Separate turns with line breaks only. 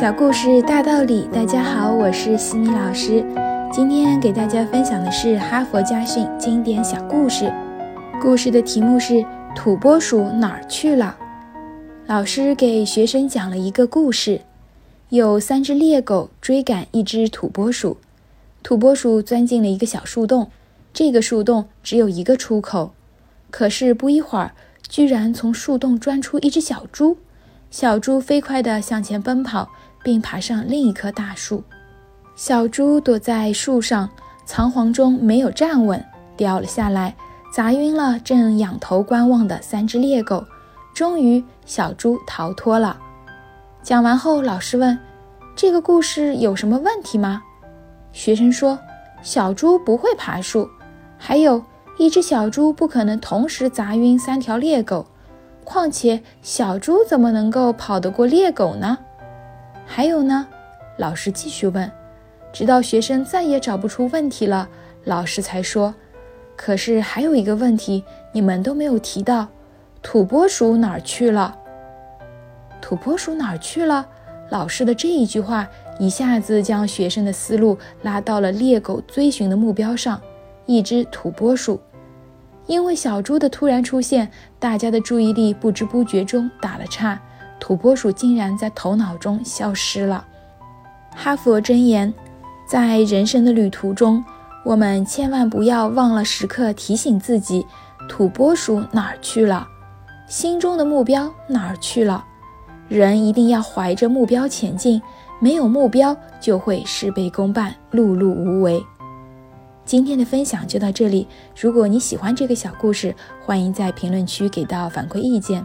小故事大道理，大家好，我是西米老师。今天给大家分享的是哈佛家训经典小故事。故事的题目是《土拨鼠哪儿去了》。老师给学生讲了一个故事：有三只猎狗追赶一只土拨鼠，土拨鼠钻进了一个小树洞，这个树洞只有一个出口。可是不一会儿，居然从树洞钻出一只小猪。小猪飞快地向前奔跑，并爬上另一棵大树。小猪躲在树上，仓皇中没有站稳，掉了下来，砸晕了正仰头观望的三只猎狗。终于，小猪逃脱了。讲完后，老师问：“这个故事有什么问题吗？”学生说：“小猪不会爬树，还有一只小猪不可能同时砸晕三条猎狗。”况且小猪怎么能够跑得过猎狗呢？还有呢？老师继续问，直到学生再也找不出问题了，老师才说：“可是还有一个问题，你们都没有提到，土拨鼠哪儿去了？”土拨鼠哪儿去了？老师的这一句话一下子将学生的思路拉到了猎狗追寻的目标上——一只土拨鼠。因为小猪的突然出现，大家的注意力不知不觉中打了岔，土拨鼠竟然在头脑中消失了。哈佛箴言：在人生的旅途中，我们千万不要忘了时刻提醒自己：土拨鼠哪儿去了？心中的目标哪儿去了？人一定要怀着目标前进，没有目标就会事倍功半，碌碌无为。今天的分享就到这里。如果你喜欢这个小故事，欢迎在评论区给到反馈意见。